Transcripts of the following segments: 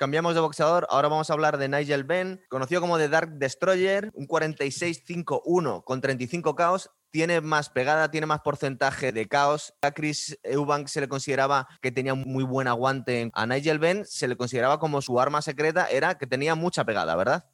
Cambiamos de boxeador, ahora vamos a hablar de Nigel Benn, conocido como The Dark Destroyer, un 46-5-1 con 35 caos, tiene más pegada, tiene más porcentaje de caos. A Chris Eubank se le consideraba que tenía muy buen aguante. A Nigel Benn se le consideraba como su arma secreta era que tenía mucha pegada, ¿verdad?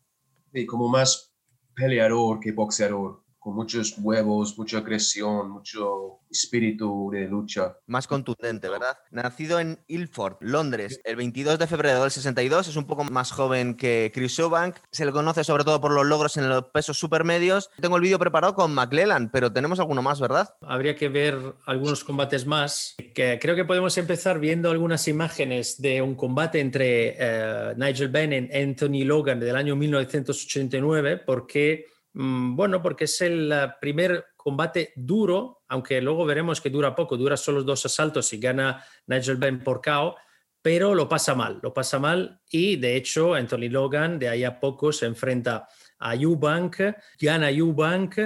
Sí, como más peleador que boxeador con muchos huevos, mucha agresión, mucho espíritu de lucha. Más contundente, ¿verdad? Nacido en Ilford, Londres, el 22 de febrero del 62, es un poco más joven que Chris Eubank. Se le conoce sobre todo por los logros en los pesos supermedios. Tengo el vídeo preparado con McLellan, pero tenemos alguno más, ¿verdad? Habría que ver algunos combates más. Que creo que podemos empezar viendo algunas imágenes de un combate entre eh, Nigel Benn y Anthony Logan del año 1989, porque bueno, porque es el primer combate duro, aunque luego veremos que dura poco, dura solo dos asaltos y gana Nigel Benn por KO, pero lo pasa mal, lo pasa mal y de hecho Anthony Logan de ahí a poco se enfrenta a Eubank, gana Eubank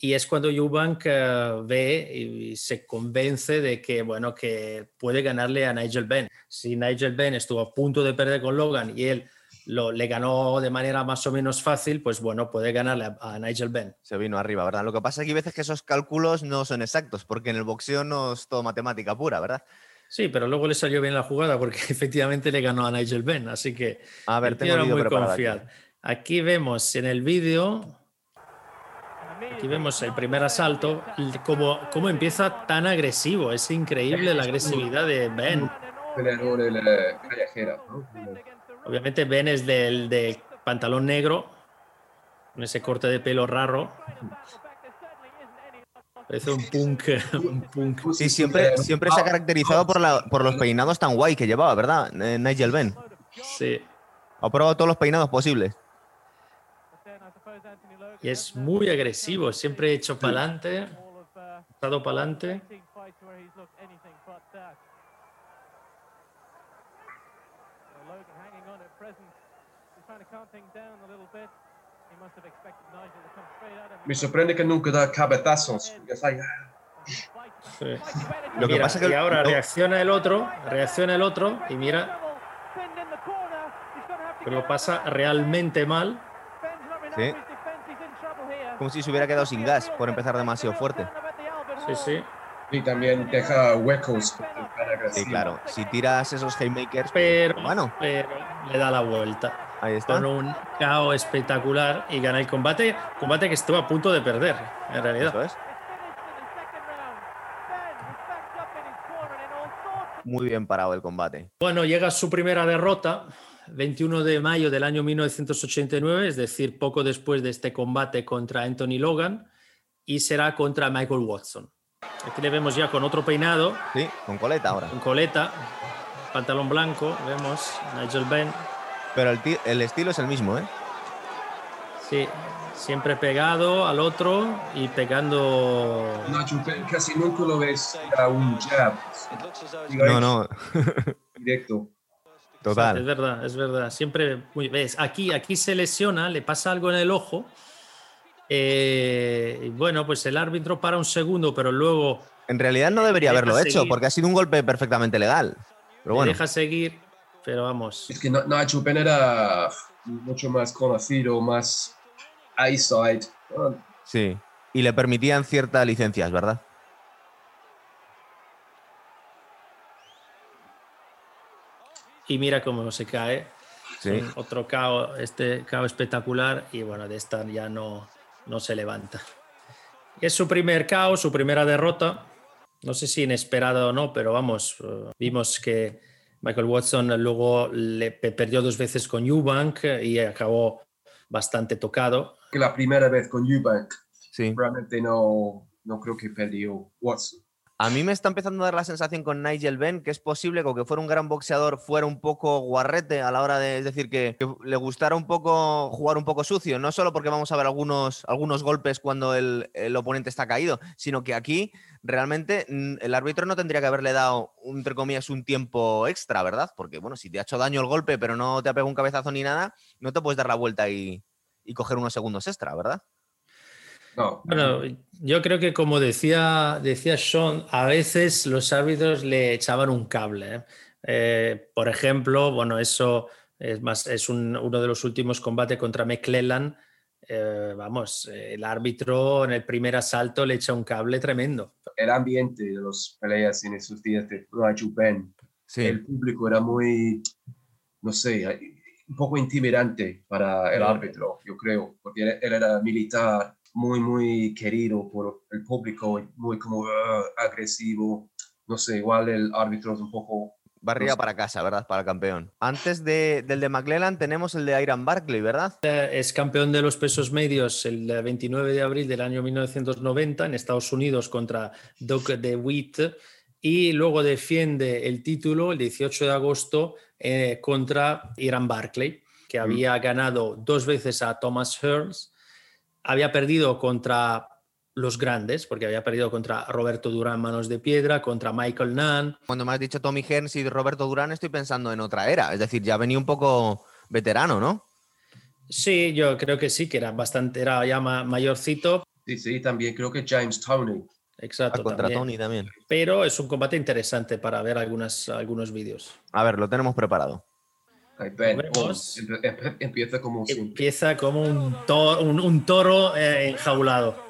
y es cuando Eubank uh, ve y se convence de que bueno que puede ganarle a Nigel Benn. Si Nigel Benn estuvo a punto de perder con Logan y él lo, le ganó de manera más o menos fácil, pues bueno, puede ganarle a, Nigel Benn. Se vino arriba, ¿verdad? Lo que pasa es que hay veces que esos cálculos no son exactos, porque en el boxeo no es todo matemática pura, ¿verdad? Sí, pero luego le salió bien la jugada porque efectivamente le ganó a Nigel Benn, así que a ver, tengo muy confiado. Aquí. vemos en el vídeo, aquí vemos el primer asalto, cómo, cómo empieza tan agresivo, es increíble la agresividad de Ben. Peleador de la callejera, ¿no? Obviamente Ben es del de pantalón negro, con ese corte de pelo raro. Parece un punk, un punk. Sí, siempre, siempre se ha caracterizado por, la, por los peinados tan guay que llevaba, ¿verdad? Eh, Nigel Ben. Sí. Ha probado todos los peinados posibles. Y es muy agresivo, siempre hecho para adelante, estado para adelante. Me sorprende que nunca da cabezazos. Lo que pasa es que ahora reacciona el otro, reacciona el otro y mira que lo pasa realmente mal. Sí. Como si se hubiera quedado sin gas por empezar demasiado fuerte. Sí, sí. Y también deja huecos. Sí, claro. Si tiras esos haymakers, pero, bueno. pero le da la vuelta. Ahí está. Con un KO espectacular y gana el combate. Combate que estuvo a punto de perder, en realidad. Eso es. Muy bien parado el combate. Bueno, llega su primera derrota, 21 de mayo del año 1989, es decir, poco después de este combate contra Anthony Logan, y será contra Michael Watson. Aquí le vemos ya con otro peinado. Sí, con coleta ahora. Con coleta, pantalón blanco, vemos Nigel Benn pero el, estilo es el mismo, ¿eh? Sí, siempre pegado al otro y pegando. Nacho, casi nunca lo ves a un jab. No, no. Directo. Total. es verdad, es verdad. Siempre ves, aquí, aquí se lesiona, le pasa algo en el ojo. Eh, bueno, pues el árbitro para un segundo, pero luego. En realidad no debería haberlo hecho, porque ha sido un golpe perfectamente legal. Pero bueno. Deja seguir pero vamos. Es que Nacho Pen era mucho más conocido, más eyesight. Sí, y le permitían ciertas licencias, ¿verdad? Y mira cómo se cae. Sí. Otro cao, este cao espectacular y bueno, de esta ya no, no se levanta. Es su primer cao, su primera derrota. No sé si inesperado o no, pero vamos, eh, vimos que Michael Watson luego le perdió dos veces con Eubank y acabó bastante tocado. Que la primera vez con Eubank, sí. realmente no, no creo que perdió Watson. A mí me está empezando a dar la sensación con Nigel Benn que es posible que aunque fuera un gran boxeador fuera un poco guarrete a la hora de, es decir, que, le gustara un poco jugar un poco sucio, no solo porque vamos a ver algunos, algunos golpes cuando el, oponente está caído, sino que aquí realmente mm, el árbitro no tendría que haberle dado, entre comillas, un tiempo extra, ¿verdad? Porque, bueno, si te ha hecho daño el golpe pero no te ha pegado un cabezazo ni nada, no te puedes dar la vuelta y, y coger unos segundos extra, ¿verdad? Bueno, yo creo que como decía, decía Sean, a veces los árbitros le echaban un cable. ¿eh? Eh, por ejemplo, bueno, eso Es más, es un- uno de los últimos combates contra McClellan. Eh, vamos, el árbitro en el primer asalto le echa un cable tremendo. El ambiente de las peleas en esos días de Benn, Sí. el público era muy, no sé, un poco intimidante para el Sí. árbitro, yo creo, porque él, él era militar, muy, muy querido por el público, muy como "Ah", agresivo. No sé, igual el árbitro es un poco Barriga para casa, ¿verdad? Para el campeón. Antes de- del de McClellan tenemos el de Iron Barkley, ¿verdad? Eh, Es campeón de los pesos medios el eh, 29 de abril del año 1990 en Estados Unidos contra Doug DeWitt y luego defiende el título el 18 de agosto eh, contra Iran Barclay, que había ganado dos veces a Thomas Hearns, había perdido contra los grandes, porque había perdido contra Roberto Durán Manos de Piedra, contra Michael Nunn, Cuando me has dicho Tommy Hearns y Roberto Durán, estoy pensando en otra era. Es decir, ya venía un poco veterano, ¿no? Sí, yo creo que sí, que era bastante, era ya ma- mayorcito. Sí, sí, también creo que James Tony. Exacto. Ah, contra también. Tony también. Pero es un combate interesante para ver algunas, algunos vídeos. A ver, lo tenemos preparado. Vemos. empieza como siempre. Empieza como un, to- un, un toro eh, enjaulado.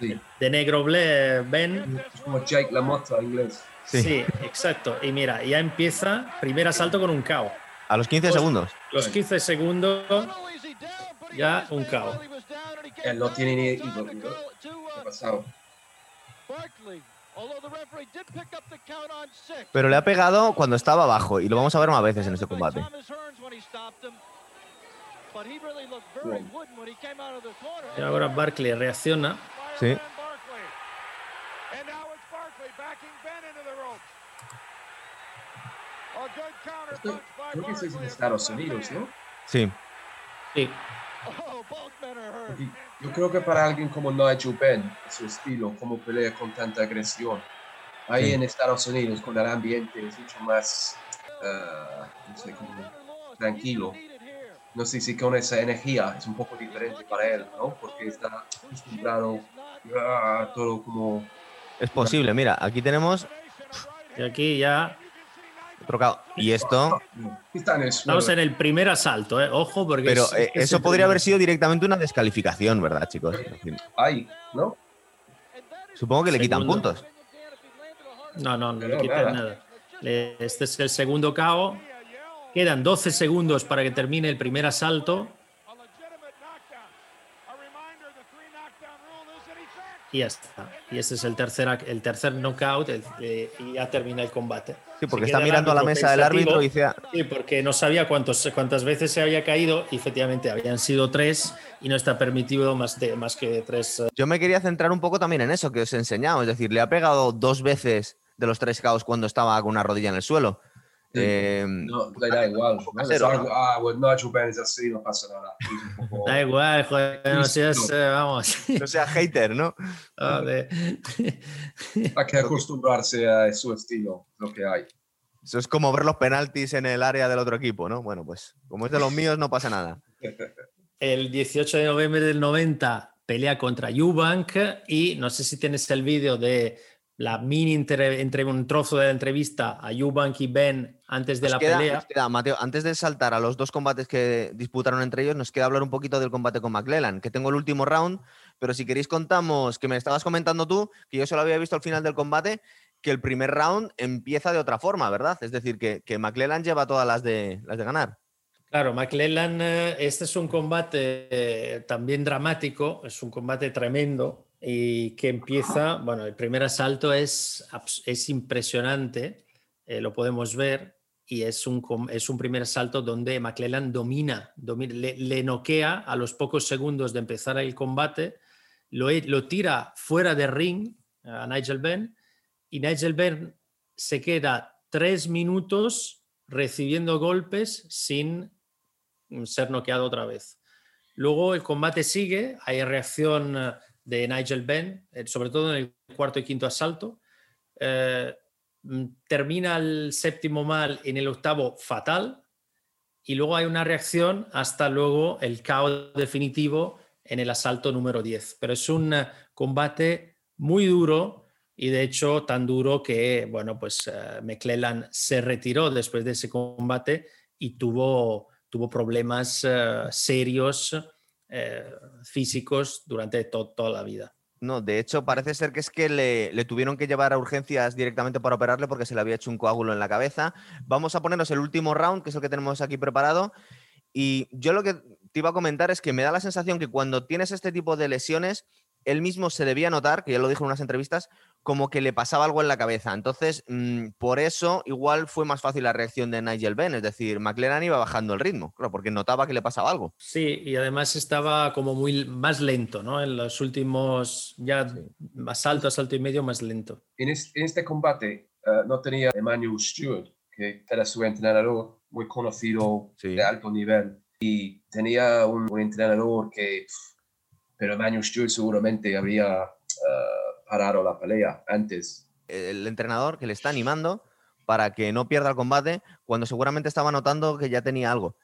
Sí, De negro ble- Ben. es como Jake LaMotta inglés. Sí. Sí. exacto. Y mira, ya empieza primer asalto con un KO. A los 15 Pues- segundos. Los 15 segundos, ya un KO. Él no tiene ni ídolo, ¿no? ¿Qué ha pasado? Pero le ha pegado cuando estaba abajo y lo vamos a ver más veces en este combate. Y ahora Barkley reacciona. Sí. Esto- creo que es en Estados Unidos, ¿no? Sí. Sí, Porque yo creo que para alguien como Nigel Benn, su estilo, como pelea con tanta agresión, ahí Sí. en Estados Unidos, con el ambiente, es mucho más, ah, no sé, como tranquilo. No sé si con esa energía es un poco diferente para él, ¿no? Porque está acostumbrado a todo como... Es posible. Mira, aquí tenemos y aquí ya Y esto. Estamos en el primer asalto, ¿eh? Ojo, porque. Pero es- eh, es eso podría primer- haber sido directamente una descalificación, ¿verdad, chicos? Ahí, ¿no? Supongo que le quitan puntos. No, no, no Pero le quitan nada. Este es el segundo KO. Quedan 12 segundos para que termine el primer asalto. Y ya está. Y este es el tercer, el tercer knockout el- eh, y ya termina el combate. Sí, porque Se está mirando a la mesa del árbitro y dice. Sí, porque no sabía cuántos, cuántas veces se había caído y efectivamente habían sido tres y no está permitido más, de, más que tres. eh, Yo me quería centrar un poco también en eso que os he enseñado. Es decir, le ha pegado dos veces de los tres caos cuando estaba con una rodilla en el suelo. Sí. Eh, No, le da igual. ah, bueno, Nigel Benn es así, no pasa nada. Poco- Da igual, joder, no seas, eh, vamos. no sea hater, ¿no? Joder. Hay que acostumbrarse a su estilo, lo que hay. Eso es como ver los penaltis en el área del otro equipo, ¿no? Bueno, pues como es de los míos, no pasa nada. El 18 de noviembre del 90 pelea contra Eubank y no sé si tienes el vídeo de la mini entre, entre un trozo de la entrevista a Eubank y Ben antes de Nos la queda, pelea. nos queda, Mateo, antes de saltar a los dos combates que disputaron entre ellos, nos queda hablar un poquito del combate con McClellan, que tengo el último round, pero si queréis contamos, que me estabas comentando tú, que yo solo había visto al final del combate, que el primer round empieza de otra forma, ¿verdad? Es decir, que, que McClellan lleva todas las de, las de ganar. Claro, McClellan, eh, este es un combate eh, también dramático, es un combate tremendo y que empieza, bueno, el primer asalto es, es impresionante, eh, lo podemos ver, y es un, es un primer asalto donde McClellan domina, domi- le, le noquea a los pocos segundos de empezar el combate, lo, e- lo tira fuera de ring a Nigel Benn y Nigel Benn se queda tres minutos recibiendo golpes sin ser noqueado otra vez. Luego el combate sigue, hay reacción eh, de Nigel Benn, eh, sobre todo en el cuarto y quinto asalto. Eh, mm, termina el séptimo mal en el octavo fatal y luego hay una reacción hasta luego el caos definitivo en el asalto número 10. Pero es un eh, combate muy duro y de hecho tan duro que, bueno, pues eh, McClellan se retiró después de ese combate y tuvo tuvo problemas serios eh, físicos durante toda la vida. No, de hecho parece ser que es que le, le, tuvieron que llevar a urgencias directamente para operarle porque se le había hecho un coágulo en la cabeza. Vamos a ponernos el último round, que es el que tenemos aquí preparado. Y yo lo que te iba a comentar es que me da la sensación que cuando tienes este tipo de lesiones, él mismo se debía notar, que ya lo dijo en unas entrevistas, como que le pasaba algo en la cabeza. Entonces, mm, por eso igual fue más fácil la reacción de Nigel Benn, es decir, McLaren iba bajando el ritmo, claro, porque notaba que le pasaba algo. Sí, y además estaba como muy más lento, ¿no? En los últimos, ya más alto, salto y medio, más lento. En, este combate eh, no tenía Emmanuel Stewart, que era su entrenador, muy conocido de alto nivel, y tenía un, entrenador que pero Emmanuel Stewart seguramente habría uh, parado la pelea antes. El entrenador que le está animando para que no pierda el combate cuando seguramente estaba notando que ya tenía algo.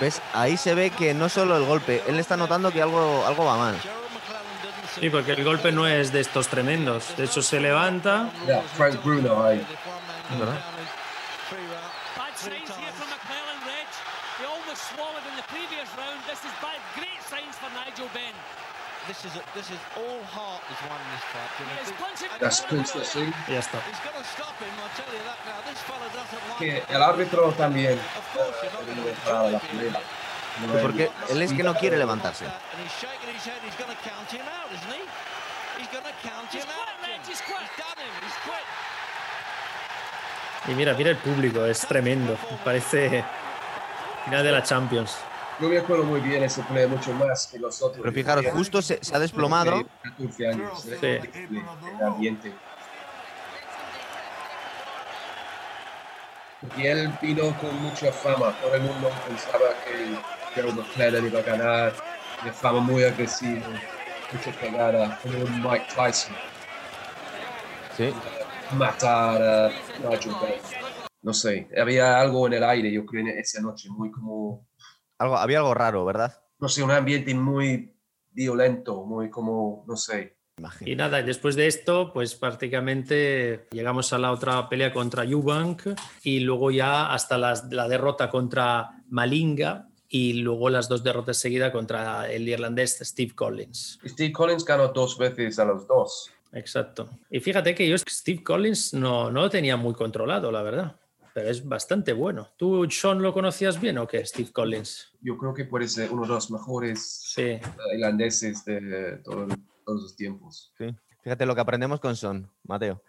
¿Ves? Ahí se ve que no solo el golpe, él está notando que algo, algo va mal. Sí, porque el golpe no es de estos tremendos. De hecho, se levanta. Yeah, Frank Bruno ahí. ¿Verdad? This is, this is all heart is one in this fight. That's Prince sí. Ya está. Que el árbitro también eh, para la primera. Porque él es que no quiere levantarse. Y mira, mira el público, es tremendo. Parece final de la Champions. Yo me acuerdo muy bien, ese play mucho más que los otros. Pero fijaros, justo se, ha desplomado. 14 años, sí. el ambiente. Y él vino con mucha fama. Todo el mundo pensaba que Joe McClellan iba a ganar, de fama muy agresiva, mucha pegada, como un Mike Tyson. Sí. Matar a Nigel No sé, había algo en el aire, yo creo, esa noche, muy como... Algo, había algo raro, ¿verdad? No sé, un ambiente muy violento, muy como, no sé. Y nada, después de esto, pues prácticamente llegamos a la otra pelea contra Eubank y luego ya hasta la, la derrota contra Malinga, y luego las dos derrotas seguidas contra el irlandés Steve Collins. Steve Collins ganó dos veces a los dos. Exacto. Y fíjate que yo Steve Collins no, no lo tenía muy controlado, la verdad. Pero es bastante bueno. ¿Tú, Sean, lo conocías bien o qué, Steve Collins? Yo creo que puede ser uno de los mejores irlandeses de todos los tiempos. Sí. Fíjate lo que aprendemos con Sean, Mateo.